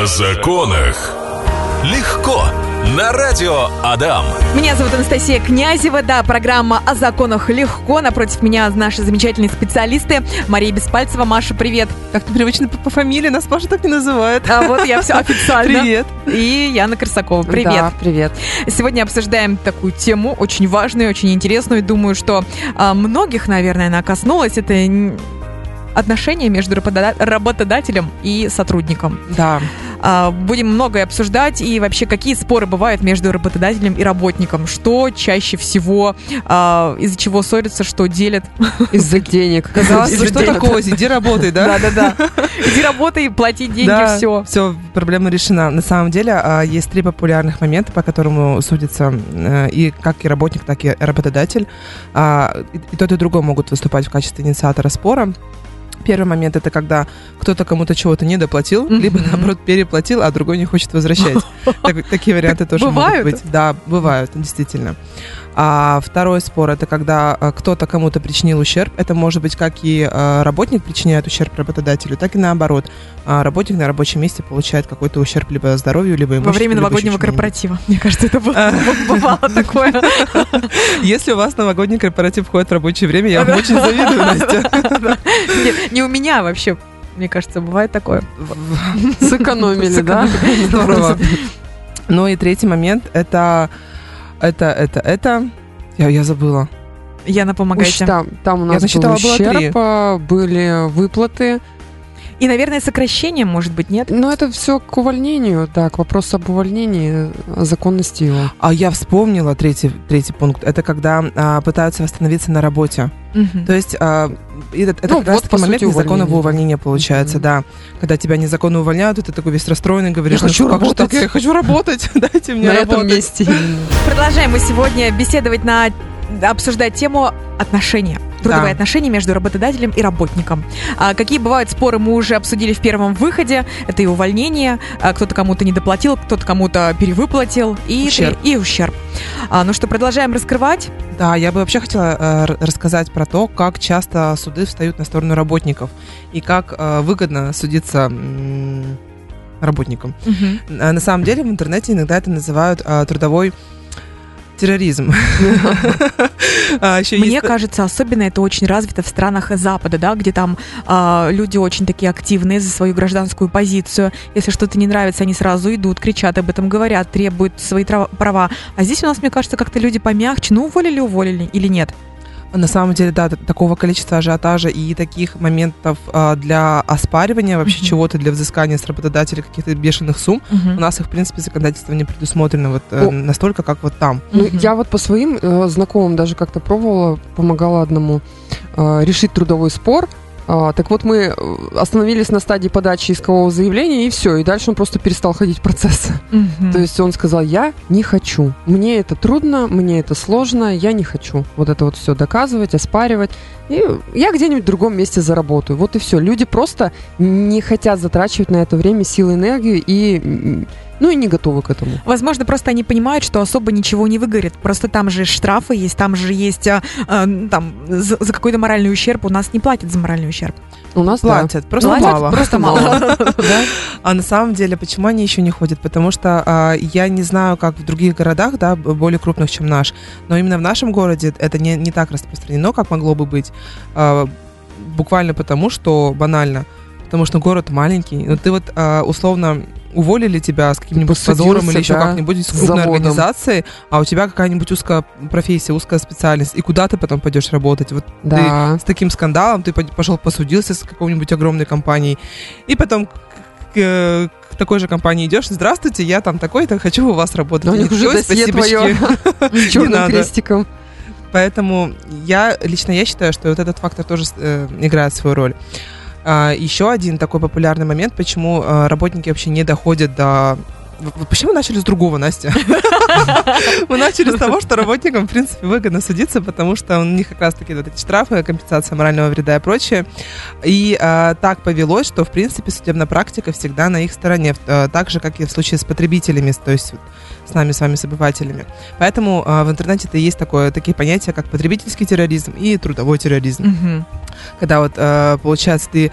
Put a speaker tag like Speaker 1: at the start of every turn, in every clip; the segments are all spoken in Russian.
Speaker 1: О законах. Легко. На радио Адам.
Speaker 2: Меня зовут Анастасия Князева, да, программа о законах легко. Напротив меня наши замечательные специалисты. Мария Беспальцева. Маша, привет.
Speaker 3: Как-то привычно по, по фамилии нас Маша так не называет.
Speaker 2: А вот я все официально.
Speaker 3: Привет.
Speaker 2: И Яна Корсакова. Привет.
Speaker 4: Да, привет.
Speaker 2: Сегодня обсуждаем такую тему, очень важную, очень интересную. Думаю, что а, многих, наверное, она коснулась. Это отношения между работода- работодателем и сотрудником.
Speaker 3: Да.
Speaker 2: А, Будем многое обсуждать и вообще какие споры бывают между работодателем и работником, что чаще всего а, из-за чего ссорятся, что делят.
Speaker 4: Из-за денег.
Speaker 3: Казалось бы,
Speaker 2: Из-за
Speaker 3: что
Speaker 2: денег.
Speaker 3: такого? Иди работай, да?
Speaker 2: Да-да-да. Иди работай, плати деньги,
Speaker 3: Да,
Speaker 2: все.
Speaker 3: все, проблема решена. На самом деле а, есть три популярных момента, по которому судится э, и как и работник, так и работодатель. И тот, и другой могут выступать в качестве инициатора спора. Первый момент это когда кто-то кому-то чего-то не доплатил,
Speaker 2: Мгм.
Speaker 3: либо наоборот переплатил, а другой не хочет возвращать. Так- такие варианты тоже
Speaker 2: бывают?
Speaker 3: могут быть. Да, бывают, действительно. А второй спор это когда а, кто-то кому-то причинил ущерб. Это может быть как и а, работник причиняет ущерб работодателю, так и наоборот. А, Работник на рабочем месте получает какой-то ущерб либо здоровью, либо имуществу.
Speaker 2: Во время новогоднего корпоратива. Мне кажется, это бывало такое.
Speaker 3: Если у вас новогодний корпоратив входит в рабочее время, я вам очень завидую, Настя.
Speaker 2: Не- Не у меня вообще. Мне кажется, бывает такое.
Speaker 4: Сэкономили, да?
Speaker 3: Здорово. Ну и третий момент это это это это я, я забыла.
Speaker 2: Яна, помогайте.
Speaker 4: Ущ- Там, там у нас
Speaker 3: насчитала,
Speaker 4: был
Speaker 3: было три.
Speaker 4: ущерб, а, были выплаты.
Speaker 2: И, наверное, сокращение, может быть, нет?
Speaker 4: Но это все к увольнению, да, к вопросу об увольнении, о законности его.
Speaker 3: А я вспомнила третий третий пункт. Это когда а, пытаются восстановиться на работе.
Speaker 2: Мгм.
Speaker 3: То есть а, это, это
Speaker 4: Ну,
Speaker 3: как раз
Speaker 4: вот,
Speaker 3: таки
Speaker 4: по
Speaker 3: момент
Speaker 4: сути,
Speaker 3: незаконного
Speaker 4: увольнение.
Speaker 3: увольнения получается,
Speaker 4: Мгм.
Speaker 3: да. Когда тебя незаконно увольняют, ты такой весь расстроенный, говоришь,
Speaker 4: Я хочу
Speaker 3: «Ну, как же
Speaker 4: работать».
Speaker 3: так? Я хочу работать, дайте мне
Speaker 4: На этом
Speaker 3: работать.
Speaker 4: месте именно.
Speaker 2: Продолжаем мы сегодня беседовать на обсуждать тему отношения. Трудовые
Speaker 3: Да.
Speaker 2: отношения между работодателем и работником. А какие бывают споры, мы уже обсудили в первом выходе. Это и увольнение, а, кто-то кому-то не доплатил, кто-то кому-то перевыплатил и
Speaker 3: Ущерб.
Speaker 2: и ущерб. А, ну что, продолжаем раскрывать.
Speaker 3: Да, я бы вообще хотела э, рассказать про то, как часто суды встают на сторону работников и как э, выгодно судиться работникам. А На самом деле в интернете иногда это называют а, трудовой терроризм. А,
Speaker 2: Мне кажется, особенно это очень развито в странах Запада, да, где там а, люди очень такие активные за свою гражданскую позицию. Если что-то не нравится, они сразу идут, кричат об этом, говорят, требуют свои права. А здесь у нас, мне кажется, как-то люди помягче. Ну, уволили, уволили или нет?
Speaker 3: На самом деле, да, такого количества ажиотажа и таких моментов а, для оспаривания вообще
Speaker 2: Мгм.
Speaker 3: чего-то, для взыскания с работодателя каких-то бешеных сумм, у нас их, в принципе, законодательство не предусмотрено вот э,
Speaker 4: О.
Speaker 3: настолько, как вот там.
Speaker 4: Ну,
Speaker 2: Мгм.
Speaker 4: я вот по своим э, знакомым даже как-то пробовала, помогала одному э, решить трудовой спор. А, так вот, мы э, остановились на стадии подачи искового заявления, и все. И дальше он просто перестал ходить в процесс.
Speaker 2: Мгм.
Speaker 4: То есть он сказал, я не хочу. Мне это трудно, мне это сложно, я не хочу. Вот это вот все доказывать, оспаривать. И я где-нибудь в другом месте заработаю. Вот и все. Люди просто не хотят затрачивать на это время, силы, энергию и, ну, и не готовы к этому.
Speaker 2: Возможно, просто они понимают, что особо ничего не выгорит. Просто там же штрафы есть, там же есть а, а, там за, за какой-то моральный ущерб. У нас не платят за моральный ущерб.
Speaker 4: У нас, да.
Speaker 3: Платят, просто
Speaker 2: Платят
Speaker 3: мало.
Speaker 2: Просто мало.
Speaker 4: Да?
Speaker 3: А на самом деле, почему они еще не ходят? Потому что а, я не знаю, как в других городах, да, более крупных, чем наш, но именно в нашем городе это не, не так распространено, как могло бы быть. Буквально потому, что банально. Потому что город маленький. Но ты вот условно уволили тебя с каким-нибудь позором или еще
Speaker 4: да,
Speaker 3: как-нибудь с крупной
Speaker 4: заводом.
Speaker 3: организацией, а у тебя какая-нибудь узкая профессия, узкая специальность. И куда ты потом пойдешь работать? Вот
Speaker 4: Да.
Speaker 3: с таким скандалом, ты пошел посудился с какой-нибудь огромной компанией, и потом к, к- к такой же компании идешь, здравствуйте, я там такой-то, хочу у вас работать.
Speaker 4: Но у
Speaker 3: Они
Speaker 4: них уже
Speaker 3: такие, «Ой,
Speaker 4: досье твое
Speaker 3: спасибочки».
Speaker 4: с черным крестиком.
Speaker 3: Поэтому я, лично я считаю, что вот этот фактор тоже э, играет свою роль. А, еще один такой популярный момент, почему э, работники вообще не доходят до Почему начали с другого, Настя? Мы начали с того, что работникам, в принципе, выгодно судиться, потому что у них как раз-таки вот эти штрафы, компенсация морального вреда и прочее. И а, так повелось, что, в принципе, судебная практика всегда на их стороне, а, так же, как и в случае с потребителями, то есть с нами, с вами, с обывателями. Поэтому а, в интернете-то есть такое, такие понятия, как потребительский терроризм и трудовой терроризм. Когда вот, получается, ты...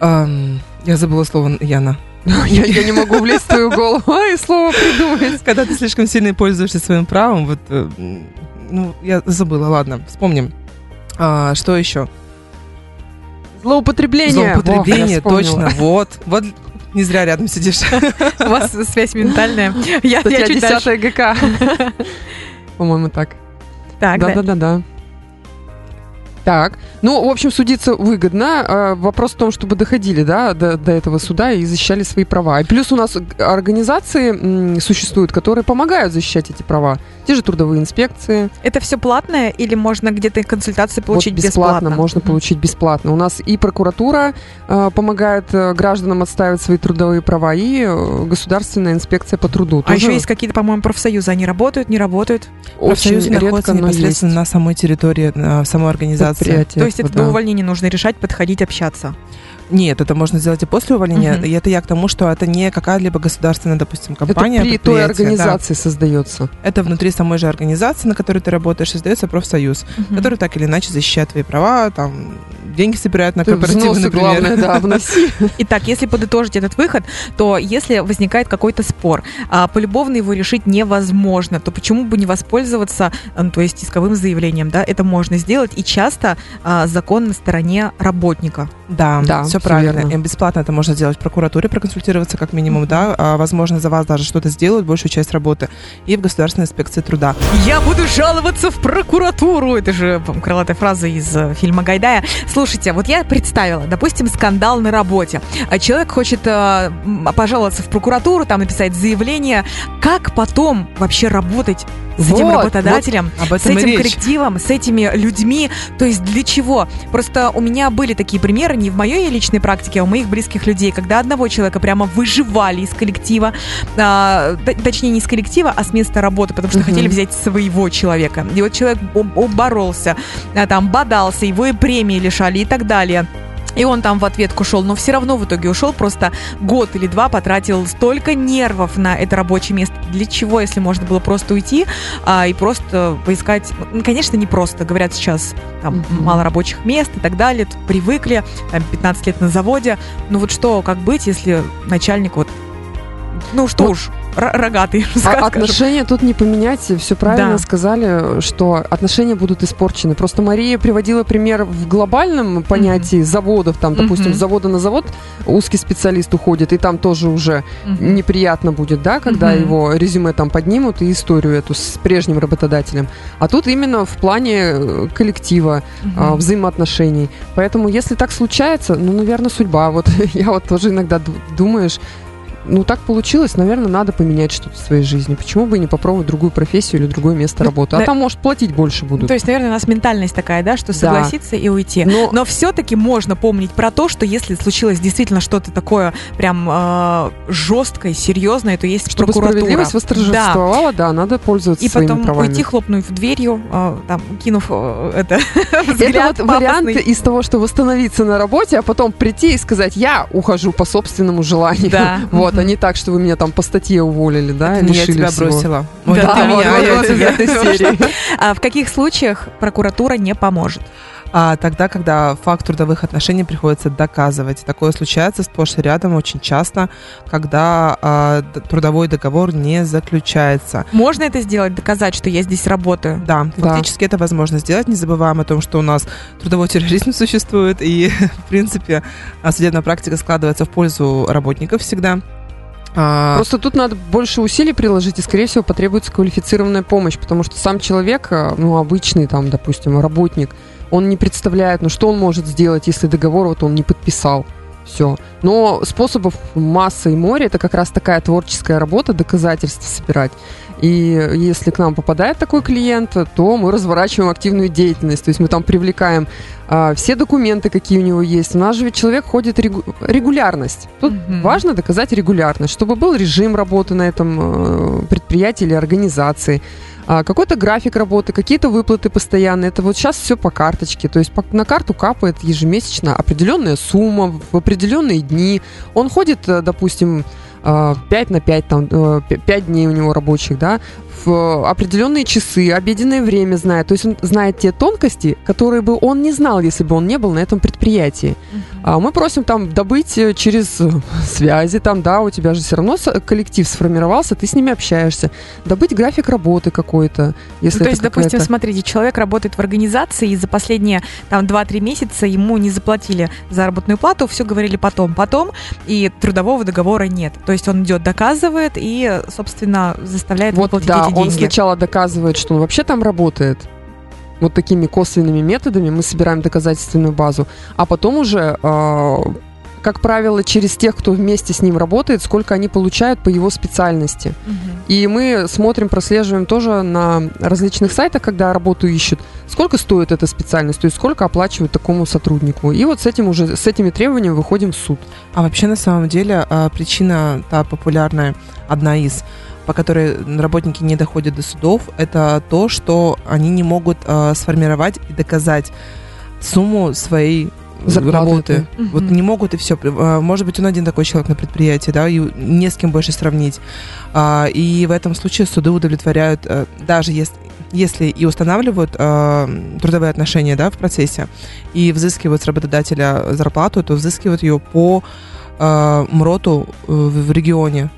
Speaker 3: я забыла слово, Яна.
Speaker 4: Я, я не могу влезть в твою голову и слово придумать.
Speaker 3: Когда ты слишком сильно пользуешься своим правом, вот, э, ну, я забыла, ладно, вспомним. А, что еще?
Speaker 4: Злоупотребление.
Speaker 3: Злоупотребление,
Speaker 4: вспомнила.
Speaker 3: точно, вот, вот не зря рядом сидишь.
Speaker 2: У вас связь ментальная. Я, я чуть
Speaker 4: 10
Speaker 2: дальше.
Speaker 4: ГК. По-моему, так.
Speaker 2: Так, да.
Speaker 4: Да-да-да-да. Так, ну, в общем, судиться выгодно. А, Вопрос в том, чтобы доходили, да, до, до этого суда и защищали свои права. И плюс у нас организации существуют, которые помогают защищать эти права. Те же трудовые инспекции.
Speaker 2: Это все платное или можно где-то консультации получить
Speaker 4: вот бесплатно,
Speaker 2: бесплатно?
Speaker 4: можно получить бесплатно. У нас и прокуратура э, помогает э, гражданам отстаивать свои трудовые права, и э, государственная инспекция по труду.
Speaker 2: А
Speaker 4: Тоже
Speaker 2: еще есть какие-то, по-моему, профсоюзы. Они работают, не работают?
Speaker 4: очень
Speaker 3: Профсоюз находится
Speaker 4: редко, но
Speaker 3: непосредственно
Speaker 4: есть
Speaker 3: на самой территории, на самой организации.
Speaker 4: Предприятия,
Speaker 2: То есть это
Speaker 4: да.
Speaker 2: до увольнения нужно решать, подходить, общаться.
Speaker 3: Нет, это можно сделать и после увольнения.
Speaker 2: Мгм.
Speaker 3: И это я к тому, что это не какая-либо государственная, допустим,
Speaker 4: Это
Speaker 3: компания.
Speaker 4: при той
Speaker 3: предприятие, да.
Speaker 4: организации создается.
Speaker 3: Это внутри самой же организации, на которой ты работаешь, создается профсоюз,
Speaker 2: Мгм.
Speaker 3: который так или иначе защищает твои права, там деньги собирает на
Speaker 4: Ты
Speaker 3: корпоративы,
Speaker 4: взносы,
Speaker 3: например.
Speaker 4: главное, да, вноси.
Speaker 2: Итак, если подытожить этот выход, то если возникает какой-то спор, а полюбовно его решить невозможно, то почему бы не воспользоваться, м, то есть исковым заявлением, да, это можно сделать, и часто а, закон на стороне работника.
Speaker 3: Да,
Speaker 4: Да,
Speaker 3: все правильно.
Speaker 4: верно.
Speaker 3: И бесплатно это можно сделать в прокуратуре, проконсультироваться как минимум, да. А, возможно, за вас даже что-то сделают, большую часть работы. И в государственной инспекции труда.
Speaker 2: Я буду жаловаться в прокуратуру. Это же крылатая фраза из э, фильма Гайдая. Слушайте, вот я представила, допустим, скандал на работе. А Человек хочет э, пожаловаться в прокуратуру, там написать заявление. Как потом вообще работать с этим
Speaker 4: Вот,
Speaker 2: работодателем?
Speaker 3: Об
Speaker 2: с этим
Speaker 3: речь.
Speaker 2: коллективом, с этими людьми. То есть для чего? Просто у меня были такие примеры не в моей личной практике, а у моих близких людей, когда одного человека прямо выживали из коллектива, а, точнее не из коллектива, а с места работы, потому что
Speaker 4: Мгм.
Speaker 2: хотели взять своего человека. И вот человек бо- бо- боролся, а, там бодался, его и премии лишали и так далее. И он там в ответку шел, но все равно в итоге ушел, просто год или два потратил столько нервов на это рабочее место. Для чего, если можно было просто уйти а, и просто поискать... Конечно, не просто, говорят сейчас, там мало рабочих мест и так далее, тут привыкли, там 15 лет на заводе. Ну вот что, как быть, если начальник вот, ну что
Speaker 4: Вот.
Speaker 2: уж, рогатый,
Speaker 4: А отношения тут не поменять. Все правильно
Speaker 2: Да.
Speaker 4: сказали, что отношения будут испорчены. Просто Мария приводила пример в глобальном понятии заводов. Там, допустим, с завода на завод узкий специалист уходит, и там тоже уже
Speaker 2: Мгм.
Speaker 4: неприятно будет, да, когда
Speaker 2: Мгм.
Speaker 4: его резюме там поднимут и историю эту с прежним работодателем. А тут именно в плане э, коллектива,
Speaker 2: Мгм.
Speaker 4: взаимоотношений. Поэтому, если так случается, ну, наверное, судьба. Вот я вот тоже иногда ду- думаешь, ну, так получилось, наверное, надо поменять что-то в своей жизни. Почему бы не попробовать другую профессию или другое место
Speaker 2: Ну,
Speaker 4: работы? А
Speaker 2: на-
Speaker 4: там, может, платить больше будут.
Speaker 2: То есть, наверное, у нас ментальность такая, да, что
Speaker 4: Да.
Speaker 2: согласиться и уйти.
Speaker 4: Но,
Speaker 2: Но все-таки можно помнить про то, что если случилось действительно что-то такое прям э, жесткое, серьезное, то есть
Speaker 4: чтобы
Speaker 2: прокуратура.
Speaker 4: справедливость
Speaker 2: Да.
Speaker 4: восторжествовала, да, надо пользоваться
Speaker 2: И
Speaker 4: своими
Speaker 2: потом
Speaker 4: правами.
Speaker 2: уйти, хлопнув дверью, э, там, кинув э, это
Speaker 4: Это вот вариант из того, что восстановиться на работе, а потом прийти и сказать, я ухожу по собственному желанию.
Speaker 2: Да.
Speaker 4: Вот. А не так, что вы меня там по статье уволили, да,
Speaker 3: Это я тебя
Speaker 4: всего.
Speaker 3: бросила. Вот
Speaker 2: Да, да,
Speaker 3: меня,
Speaker 2: вот,
Speaker 3: я
Speaker 2: вот,
Speaker 3: тебя.
Speaker 4: из этой серии.
Speaker 2: А в каких случаях прокуратура не поможет?
Speaker 3: А тогда, когда факт трудовых отношений приходится доказывать. Такое случается сплошь и рядом очень часто, когда а, трудовой договор не заключается.
Speaker 2: Можно это сделать, доказать, что я здесь работаю?
Speaker 3: Да,
Speaker 4: Да.
Speaker 3: фактически это возможно сделать. Не забываем о том, что у нас трудовой терроризм существует, и, в принципе, а, судебная практика складывается в пользу работников всегда. А,
Speaker 4: Просто тут надо больше усилий приложить, и, скорее всего, потребуется квалифицированная помощь, потому что сам человек, э, ну, обычный, там, допустим, работник, он не представляет, ну, что он может сделать, если договор вот он не подписал. Все. Но способов масса и море это как раз такая творческая работа, доказательства собирать. И если к нам попадает такой клиент, то мы разворачиваем активную деятельность. То есть мы там привлекаем а, все документы, какие у него есть. У нас же ведь человек ходит регу- регулярность. Тут
Speaker 2: Мгм.
Speaker 4: важно доказать регулярность, чтобы был режим работы на этом э, предприятии или организации, какой-то график работы, какие-то выплаты постоянные. Это вот сейчас все по карточке. То есть на карту капает ежемесячно определенная сумма в определенные дни. Он ходит, э, допустим, 5 на 5, там, 5 дней у него рабочих, да, в определенные часы, обеденное время знает. То есть он знает те тонкости, которые бы он не знал, если бы он не был на этом предприятии. А мы просим там добыть э, через э, связи, там, да, у тебя же все равно коллектив сформировался, ты с ними общаешься. Добыть график работы какой-то. Если
Speaker 2: ну, то есть, допустим, смотрите, человек работает в организации, и за последние там 2-3 месяца ему не заплатили заработную плату, все говорили потом, потом, и трудового договора нет. То есть он идет, доказывает и, собственно, заставляет
Speaker 4: вот,
Speaker 2: выплатить
Speaker 4: да,
Speaker 2: эти деньги.
Speaker 4: он сначала доказывает, что он вообще там работает, вот такими косвенными методами мы собираем доказательственную базу, а потом уже, э, как правило, через тех, кто вместе с ним работает, сколько они получают по его специальности.
Speaker 2: Мгм.
Speaker 4: И мы смотрим, прослеживаем тоже на различных сайтах, когда работу ищут, сколько стоит эта специальность, то есть сколько оплачивают такому сотруднику. И вот с этим уже, с этими требованиями выходим в суд.
Speaker 3: А вообще, на самом деле, а, причина та популярная, одна из, по которой работники не доходят до судов, это то, что они не могут а, сформировать и доказать сумму своей
Speaker 4: Зарплаты.
Speaker 3: работы.
Speaker 2: Мгм.
Speaker 3: Вот не могут и все. Может быть, он один такой человек на предприятии, да, и не с кем больше сравнить. А, И в этом случае суды удовлетворяют, э, даже если если и устанавливают э, трудовые отношения да, в процессе и взыскивают с работодателя зарплату, то взыскивают ее по э, МРОТу э, в регионе.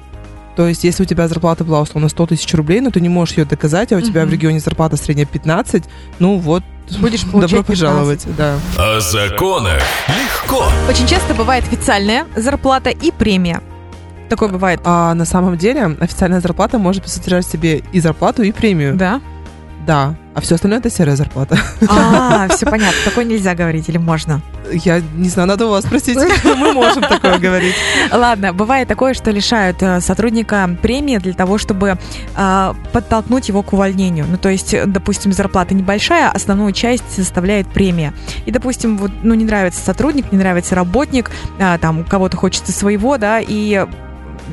Speaker 3: То есть, если у тебя зарплата была условно 100 тысяч рублей, но ты не можешь ее доказать, а у тебя в регионе зарплата средняя 15, ну вот,
Speaker 2: Будешь
Speaker 3: добро
Speaker 2: получать
Speaker 3: пожаловать, да.
Speaker 1: О законах легко.
Speaker 2: Очень часто бывает официальная зарплата и премия. Такое бывает.
Speaker 3: А на самом деле официальная зарплата может содержать в себе и зарплату, и премию.
Speaker 2: Да?
Speaker 3: Да. А все остальное это серая зарплата.
Speaker 2: А, все понятно. Такое нельзя говорить или можно?
Speaker 3: Я не знаю, надо у вас спросить. Мы можем такое говорить.
Speaker 2: Ладно, бывает такое, что лишают э, сотрудника премии для того, чтобы э, подтолкнуть его к увольнению. Ну, то есть, э, допустим, зарплата небольшая, основную часть составляет премия. И, допустим, вот, ну, не нравится сотрудник, не нравится работник, а, там, кого-то хочется своего, да, и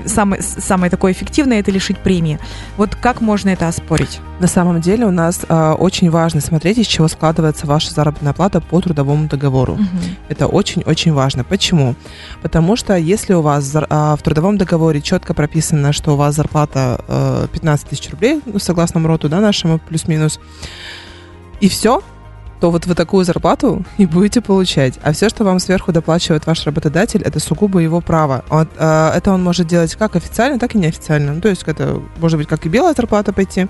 Speaker 2: самое, самое такое эффективное это лишить премии. Вот как можно это оспорить?
Speaker 3: На самом деле у нас а, очень важно смотреть, из чего складывается ваша заработная плата по трудовому договору. Это очень-очень важно. Почему? Потому что если у вас а, в трудовом договоре четко прописано, что у вас зарплата э, 15 тысяч рублей, ну, согласно МРОТу, да, нашему плюс-минус, и все, то вот вы такую зарплату и будете получать. А все, что вам сверху доплачивает ваш работодатель, это сугубо его право. Он, э, это он может делать как официально, так и неофициально. Ну, то есть это может быть как и белая зарплата пойти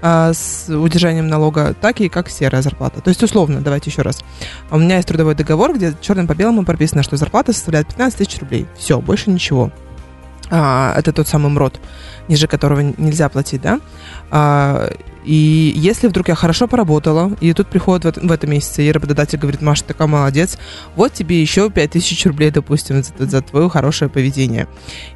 Speaker 3: э, с удержанием налога, так и как серая зарплата. То есть условно, давайте еще раз. У меня есть трудовой договор, где черным по белому прописано, что зарплата составляет 15 тысяч рублей. Все, больше ничего. А, это тот самый МРОД, ниже которого нельзя платить, да? А, и если вдруг я хорошо поработала, и тут приходит в, в этом месяце, и работодатель говорит, Маша, ты такая молодец, вот тебе еще 5000 рублей, допустим, за, за твое хорошее поведение.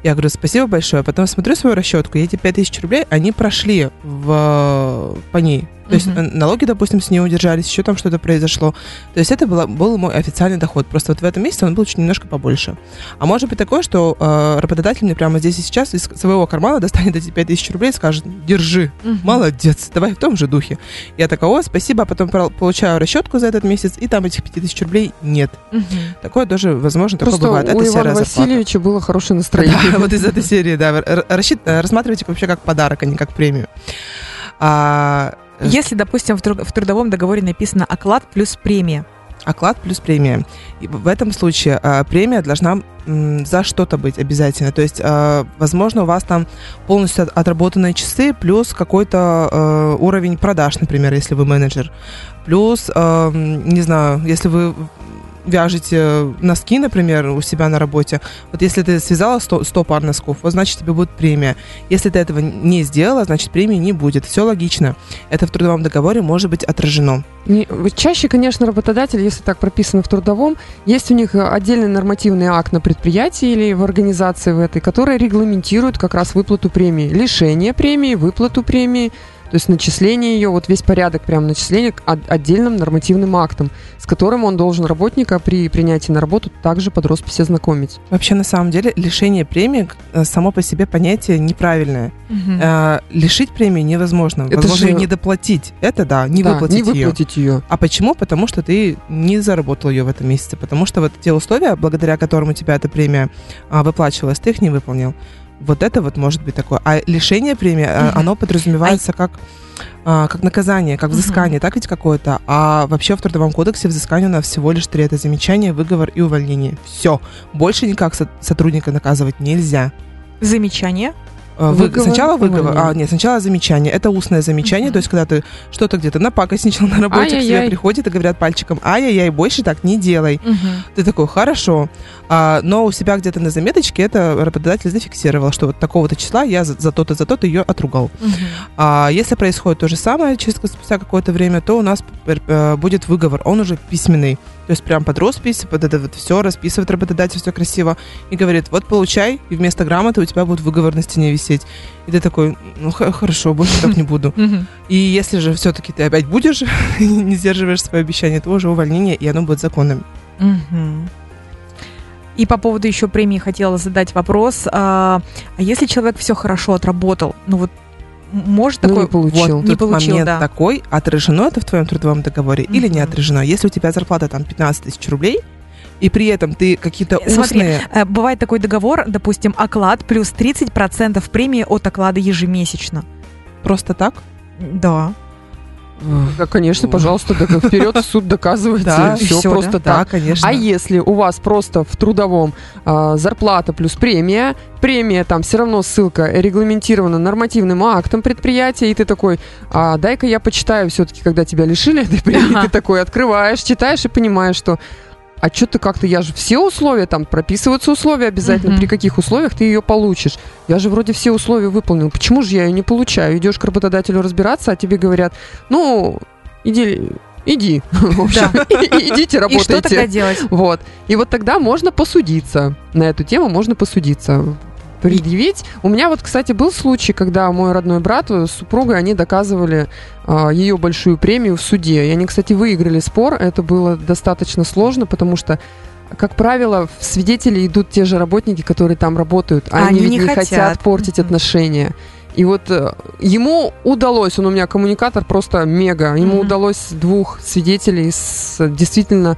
Speaker 3: Я говорю, спасибо большое. Потом смотрю свою расчетку, и эти 5000 рублей, они прошли в, по ней. То есть э, налоги, допустим, с нее удержались, еще там что-то произошло. То есть это было, был мой официальный доход. Просто вот в этом месяце он был чуть немножко побольше. А может быть такое, что э, работодатель мне прямо здесь и сейчас из своего кармана достанет эти 5000 рублей и скажет, держи, молодец, давай в том же духе. Я такая, о, спасибо, а потом получаю расчетку за этот месяц, и там этих 5000 рублей нет.
Speaker 2: Мгм.
Speaker 3: Такое тоже, возможно, такое
Speaker 4: Просто
Speaker 3: бывает.
Speaker 4: у
Speaker 3: Это
Speaker 4: Ивана
Speaker 3: зарплата.
Speaker 4: Васильевича было хорошее настроение.
Speaker 3: Да, вот из этой серии, да. рассчит- рассматривайте вообще как подарок, а не как премию. А, э,
Speaker 2: Если, допустим, в трудовом договоре написано оклад плюс премия.
Speaker 3: Оклад плюс премия. И в этом случае а, премия должна м, за что-то быть обязательно. То есть, а, возможно, у вас там полностью от- отработанные часы плюс какой-то а, уровень продаж, например, если вы менеджер. Плюс, м, не знаю, если вы вяжете носки, например, у себя на работе, вот если ты связала 100, 100 пар носков, вот значит тебе будет премия. Если ты этого не сделала, значит премии не будет. Все логично. Это в трудовом договоре может быть отражено.
Speaker 4: Не- Чаще, конечно, работодатель, если так прописано в трудовом, есть у них отдельный нормативный акт на предприятии или в организации в этой, который регламентирует как раз выплату премии. Лишение премии, выплату премии, то есть начисление ее, вот весь порядок прям начисления к отдельным нормативным актом, с которым он должен работника при принятии на работу также под роспись ознакомить.
Speaker 3: Вообще, на самом деле, лишение премии э, само по себе понятие неправильное. Э, лишить премии невозможно.
Speaker 4: Это
Speaker 3: Возможно,
Speaker 4: же-
Speaker 3: ее не доплатить. Это да, не
Speaker 4: Да,
Speaker 3: выплатить
Speaker 4: не
Speaker 3: ее.
Speaker 4: выплатить ее.
Speaker 3: А почему? Потому что ты не заработал ее в этом месяце. Потому что вот те условия, благодаря которым у тебя эта премия а, выплачивалась, ты их не выполнил. Вот это вот может быть такое. А лишение премии, а,
Speaker 2: Мгм.
Speaker 3: оно подразумевается как, а, как наказание, как взыскание, так ведь какое-то. А вообще в Трудовом кодексе взыскание у нас всего лишь три. Это замечание, выговор и увольнение. Все. Больше никак со- сотрудника наказывать нельзя.
Speaker 2: Замечание.
Speaker 3: А, вы-
Speaker 4: Выговор,
Speaker 3: сначала выговор, а нет, сначала замечание. Это устное замечание,
Speaker 2: Мгм.
Speaker 3: то есть когда ты что-то где-то напакостничал на работе, к тебе
Speaker 4: Ай-яй-яй.
Speaker 3: приходят и говорят пальчиком, ай-яй-яй, больше так не делай.
Speaker 2: Мгм.
Speaker 3: Ты такой, хорошо. А, но у себя где-то на заметочке это работодатель зафиксировал, что вот такого-то числа я за, за то-то, за то-то ее отругал.
Speaker 2: Мгм.
Speaker 3: А если происходит то же самое через спустя какое-то время, то у нас э, будет выговор. Он уже письменный. То есть прям под роспись, под это вот все расписывает работодатель, все красиво. И говорит, вот получай, и вместо грамоты у тебя будет выговор на стене висеть. И ты такой, ну хорошо, больше так не буду. И если же все-таки ты опять будешь, не сдерживаешь свое обещание, то уже увольнение, и оно будет законным.
Speaker 2: И по поводу еще премии хотела задать вопрос. А, а если человек все хорошо отработал, ну вот может
Speaker 4: Ну,
Speaker 2: такое...
Speaker 4: не получил.
Speaker 3: Вот
Speaker 2: Не получил,
Speaker 3: момент
Speaker 2: да.
Speaker 3: такой, отражено это в твоем трудовом договоре или не отражено. Если у тебя зарплата там 15 тысяч рублей, и при этом ты какие-то
Speaker 2: смотри,
Speaker 3: устные...
Speaker 2: Э, Бывает такой договор, допустим, оклад плюс 30% премии от оклада ежемесячно.
Speaker 3: Просто так?
Speaker 2: Да.
Speaker 4: Да, конечно, пожалуйста, вперед в суд доказывайте.
Speaker 3: Да,
Speaker 4: все
Speaker 2: всё,
Speaker 4: просто
Speaker 3: Да,
Speaker 4: так.
Speaker 3: конечно.
Speaker 4: А если у вас просто в трудовом а, зарплата плюс премия, премия там все равно ссылка регламентирована нормативным актом предприятия, и ты такой, а, дай-ка я почитаю все-таки, когда тебя лишили этой премии, ты такой открываешь, читаешь и понимаешь, что а что ты как-то, я же все условия, там прописываются условия обязательно,
Speaker 2: Мгм.
Speaker 4: при каких условиях ты ее получишь. Я же вроде все условия выполнил, почему же я ее не получаю? Идешь к работодателю разбираться, а тебе говорят, ну, иди, иди, в общем, и- идите
Speaker 2: И
Speaker 4: работайте.
Speaker 2: что тогда делать?
Speaker 4: Вот. И вот тогда можно посудиться. На эту тему можно посудиться. Предъявить. У меня вот, кстати, был случай, когда мой родной брат с супругой, они доказывали а, ее большую премию в суде. И они, кстати, выиграли спор. Это было достаточно сложно, потому что как правило, в свидетели идут те же работники, которые там работают. А они
Speaker 2: они
Speaker 4: ведь
Speaker 2: не хотят.
Speaker 4: хотят портить
Speaker 2: Мгм.
Speaker 4: отношения. И вот э, ему удалось, он у меня коммуникатор просто мега, ему
Speaker 2: Мгм.
Speaker 4: удалось двух свидетелей с действительно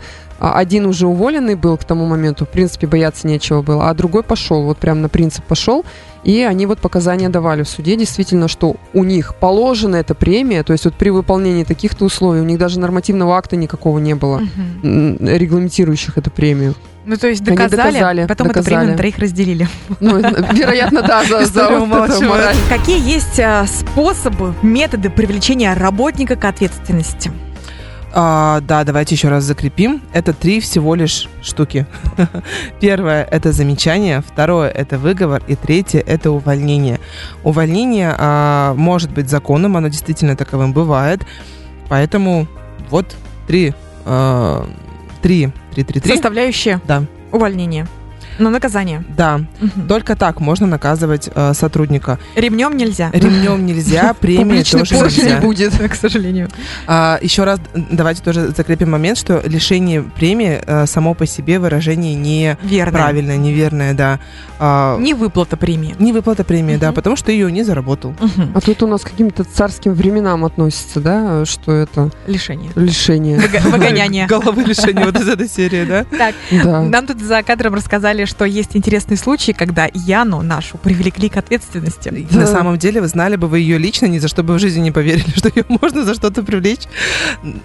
Speaker 4: один уже уволенный был к тому моменту, в принципе, бояться нечего было, а другой пошел, вот прям на принцип пошел, и они вот показания давали в суде, действительно, что у них положена эта премия, то есть вот при выполнении таких-то условий, у них даже нормативного акта никакого не было, м, регламентирующих эту премию.
Speaker 2: Ну, то есть
Speaker 4: Они
Speaker 2: доказали,
Speaker 4: доказали,
Speaker 2: потом эту премию
Speaker 4: доказали.
Speaker 2: на троих разделили.
Speaker 4: Ну, вероятно, да, за, за вот это мораль.
Speaker 2: Какие есть а, способы, методы привлечения работника к ответственности?
Speaker 3: А, да, давайте еще раз закрепим. Это три всего лишь штуки. Первое – это замечание, второе – это выговор, и третье – это увольнение. Увольнение а, может быть законным, оно действительно таковым бывает. Поэтому вот три, а, три, три, три, три.
Speaker 2: Составляющие
Speaker 3: Да,
Speaker 2: увольнения. Но наказание.
Speaker 3: да.
Speaker 2: Мгм.
Speaker 3: Только так можно наказывать а, сотрудника.
Speaker 2: Ремнем нельзя.
Speaker 3: Ремнем нельзя, премии тоже нельзя.
Speaker 4: не будет.
Speaker 2: к сожалению.
Speaker 3: А, еще раз давайте тоже закрепим момент, что лишение премии а, само по себе выражение не
Speaker 2: Верно.
Speaker 3: правильное, неверное, да. А,
Speaker 2: Не выплата премии.
Speaker 3: не выплата премии, да,
Speaker 2: Мгм.
Speaker 3: потому что ее не заработал.
Speaker 2: Мгм.
Speaker 4: А тут у нас к каким-то царским временам относится, да, что это
Speaker 2: Лишение.
Speaker 4: лишение.
Speaker 2: Выго- Выгоняние.
Speaker 3: Головы лишения вот из этой серии, да?
Speaker 2: Так,
Speaker 4: Да.
Speaker 2: нам тут за кадром рассказали, что есть интересный случай, когда Яну нашу привлекли к ответственности.
Speaker 3: И На самом деле, вы знали бы вы ее лично, ни за что бы в жизни не поверили, что ее можно за что-то привлечь.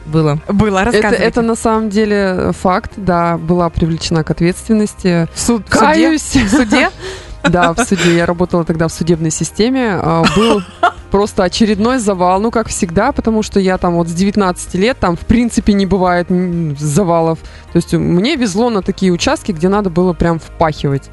Speaker 3: Было.
Speaker 2: Было,
Speaker 4: Это, это на самом деле факт, да, была привлечена к ответственности.
Speaker 2: в суд- в суде?
Speaker 4: Каюсь.
Speaker 2: В суде?
Speaker 4: Да, в суде. Я работала тогда в судебной системе. А, Был просто очередной завал, ну, как всегда, потому что я там вот с 19 лет, там, в принципе, не бывает завалов. То есть мне везло на такие участки, где надо было прям впахивать.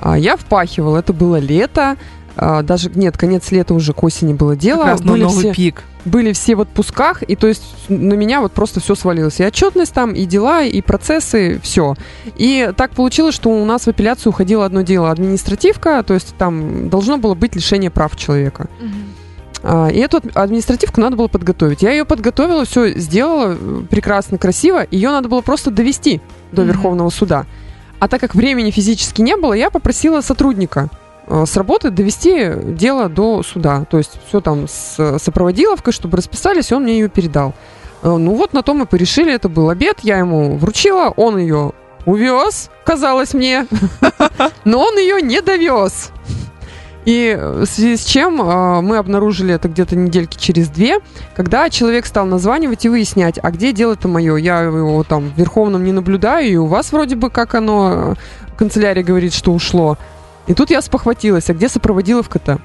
Speaker 4: А Я впахивала, это было лето, а, даже, нет, конец лета уже к осени было дело.
Speaker 3: Как раз
Speaker 4: Были
Speaker 3: новый
Speaker 4: все-
Speaker 3: пик.
Speaker 4: были все в отпусках, и то есть на меня вот просто все свалилось. И отчетность там, и дела, и процессы, все. И так получилось, что у нас в апелляцию уходило одно дело административка, то есть там должно было быть лишение прав человека. А, И эту ад- административку надо было подготовить. Я ее подготовила, все сделала э, прекрасно, красиво. Ее надо было просто довести до. Верховного суда. А так как времени физически не было, я попросила сотрудника э, с работы довести дело до суда. То есть все там с сопроводиловкой, чтобы расписались, и он мне ее передал. Э, Ну вот на том мы порешили, это был обед, я ему вручила, он ее увез, казалось мне, но он ее не довез. И э, в связи с чем э, мы обнаружили это где-то недельки через две, когда человек стал названивать и выяснять, а где дело-то мое? Я его там в Верховном не наблюдаю, и у вас вроде бы как оно, э, канцелярия говорит, что ушло. И тут я спохватилась, а где сопроводиловка-то?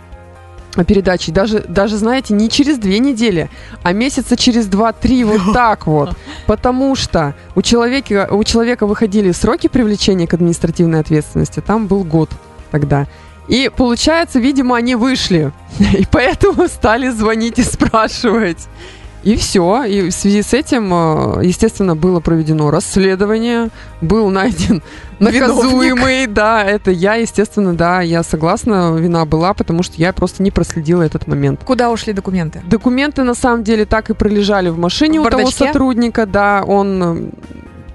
Speaker 4: передачи. Даже, даже, знаете, не через две недели, а месяца через два-три, вот так вот. Потому что у человека, у человека выходили сроки привлечения к административной ответственности, там был год тогда. И получается, видимо, они вышли. И поэтому стали звонить и спрашивать. И все. И в связи с этим, э, естественно, было проведено расследование, был найден наказуемый, Виновник. да, это я, естественно, да, я согласна, вина была, потому что я просто не проследила этот момент.
Speaker 2: Куда ушли документы?
Speaker 4: Документы, на самом деле, так и пролежали в машине в у того сотрудника, да, он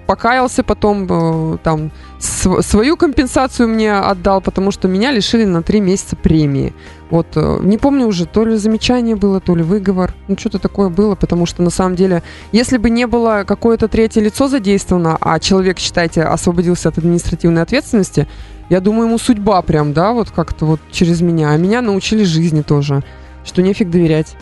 Speaker 4: покаялся потом, э, там, свою компенсацию мне отдал, потому что меня лишили на три месяца премии. Вот, э, не помню уже, то ли замечание было, то ли выговор, ну, что-то такое было, потому что, на самом деле, если бы не было какое-то третье лицо задействовано, а человек, считайте, освободился от административной ответственности, я думаю, ему судьба прям, да, вот как-то вот через меня. А меня научили жизни тоже, что нефиг доверять.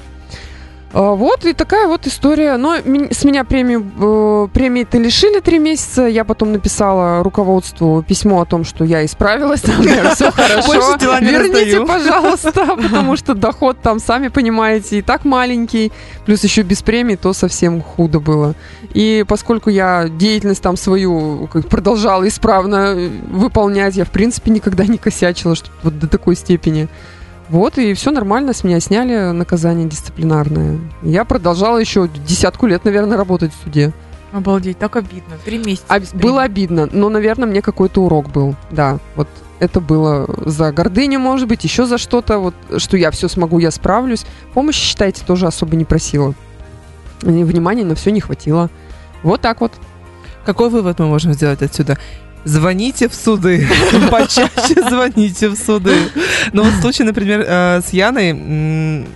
Speaker 4: А, вот и такая вот история. Но с меня премию, э, премии-то лишили три месяца. Я потом написала руководству письмо о том, что я исправилась, там все хорошо. Верните, пожалуйста, потому что доход там, сами понимаете, и так маленький. Плюс еще без премии, то совсем худо было. И поскольку я деятельность там свою продолжала исправно э, выполнять, я в принципе никогда не косячила, что вот до такой степени. Вот, и все нормально, с меня сняли наказание дисциплинарное. Я продолжала еще десятку лет, наверное, работать в суде.
Speaker 2: Обалдеть, так обидно. Три месяца.
Speaker 4: А, было обидно, но, наверное, мне какой-то урок был. Да, вот это было за гордыню, может быть, еще за что-то, вот, что я все смогу, я справлюсь. Помощи, считайте, тоже особо не просила. И внимания на все не хватило. Вот так вот.
Speaker 3: Какой вывод мы можем сделать отсюда? Звоните в суды. Почаще звоните в суды. Но вот в случае, например, э, с Яной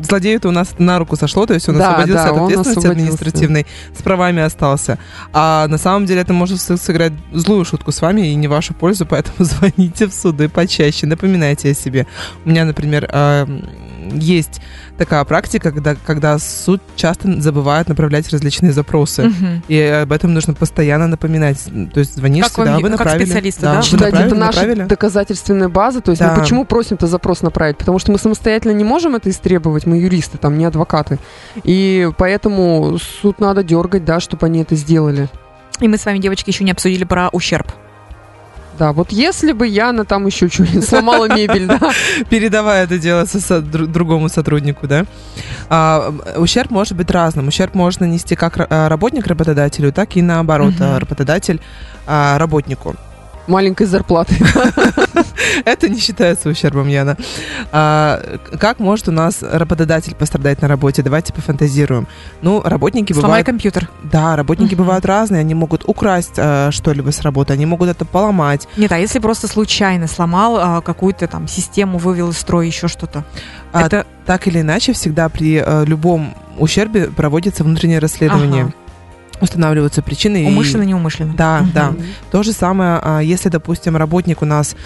Speaker 3: злодею у нас на руку сошло, то есть он да, освободился да, от ответственности административной, с правами остался. А на самом деле это может сыграть злую шутку с вами и не вашу пользу, поэтому звоните в суды почаще, напоминайте о себе. У меня, например, э, есть такая практика, когда, когда суд часто забывает направлять различные запросы. Угу. И об этом нужно постоянно напоминать. То есть звонишь как сюда, вы направили. Как
Speaker 2: специалисты, да? да?
Speaker 4: Считайте, это наша направили? доказательственная база. То есть да. мы почему просим-то запрос направить? Потому что мы самостоятельно не можем это истребовать, мы юристы, там, не адвокаты. И поэтому суд надо дергать, да, чтобы они это сделали.
Speaker 2: И мы с вами, девочки, еще не обсудили про ущерб.
Speaker 4: Да, вот если бы Яна там еще что-нибудь сломала мебель, да.
Speaker 3: Передавая это дело со, другому сотруднику, да. А, ущерб может быть разным. Ущерб можно нести как а, работник работодателю, так и наоборот, угу. работодатель а, работнику
Speaker 4: маленькой зарплаты.
Speaker 3: Это не считается ущербом, Яна. А, как может у нас работодатель пострадать на работе? Давайте пофантазируем. Ну, работники
Speaker 2: Сломай
Speaker 3: бывают...
Speaker 2: компьютер.
Speaker 3: Да, работники бывают разные. Они могут украсть а, что-либо с работы, они могут это поломать.
Speaker 2: Нет, а если просто случайно сломал а, какую-то там систему, вывел из строя, еще что-то?
Speaker 3: А, это... Так или иначе, всегда при а, любом ущербе проводится внутреннее расследование. Ага устанавливаются причины.
Speaker 2: Умышленно, и... неумышленно.
Speaker 3: Да, угу. да. То же самое, а, если, допустим, работник у нас,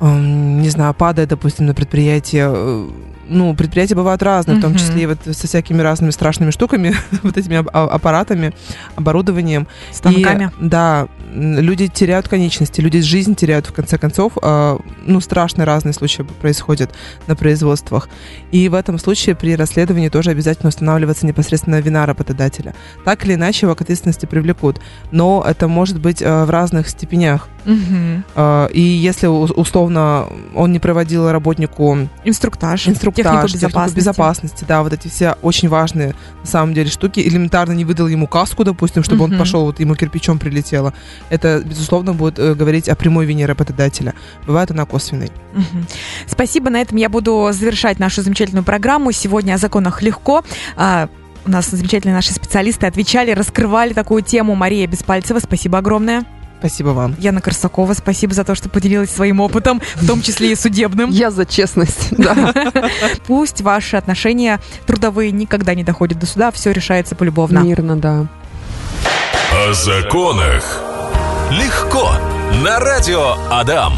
Speaker 3: не знаю, падает, допустим, на предприятие, э, ну, предприятия бывают разные, в том числе и вот со всякими разными страшными штуками, вот этими аппаратами, оборудованием.
Speaker 2: Станками.
Speaker 3: И, да, люди теряют конечности, люди жизнь теряют в конце концов. Э, ну, страшные разные случаи происходят на производствах. И в этом случае при расследовании тоже обязательно устанавливается непосредственно вина работодателя. Так или иначе его к ответственности привлекут. Но это может быть э, в разных степенях.
Speaker 2: Угу.
Speaker 3: Э, и если условно он не проводил работнику
Speaker 2: инструктаж,
Speaker 3: инструктаж технику безопасности. безопасности, да, вот эти все очень важные на самом деле штуки, элементарно не выдал ему каску, допустим, чтобы угу. он пошел, вот ему кирпичом прилетело это, безусловно, будет э, говорить о прямой вине работодателя. Бывает она косвенной.
Speaker 2: Угу. Спасибо. На этом я буду завершать нашу замечательную программу. Сегодня о законах легко. А, у нас замечательные наши специалисты отвечали, раскрывали такую тему. Мария Беспальцева, спасибо огромное.
Speaker 3: Спасибо вам.
Speaker 2: Яна Корсакова, спасибо за то, что поделилась своим опытом, в том числе и судебным.
Speaker 4: Я за честность, да.
Speaker 2: Пусть ваши отношения трудовые никогда не доходят до суда, все решается полюбовно.
Speaker 4: Мирно, да.
Speaker 1: О законах легко на радио Адам.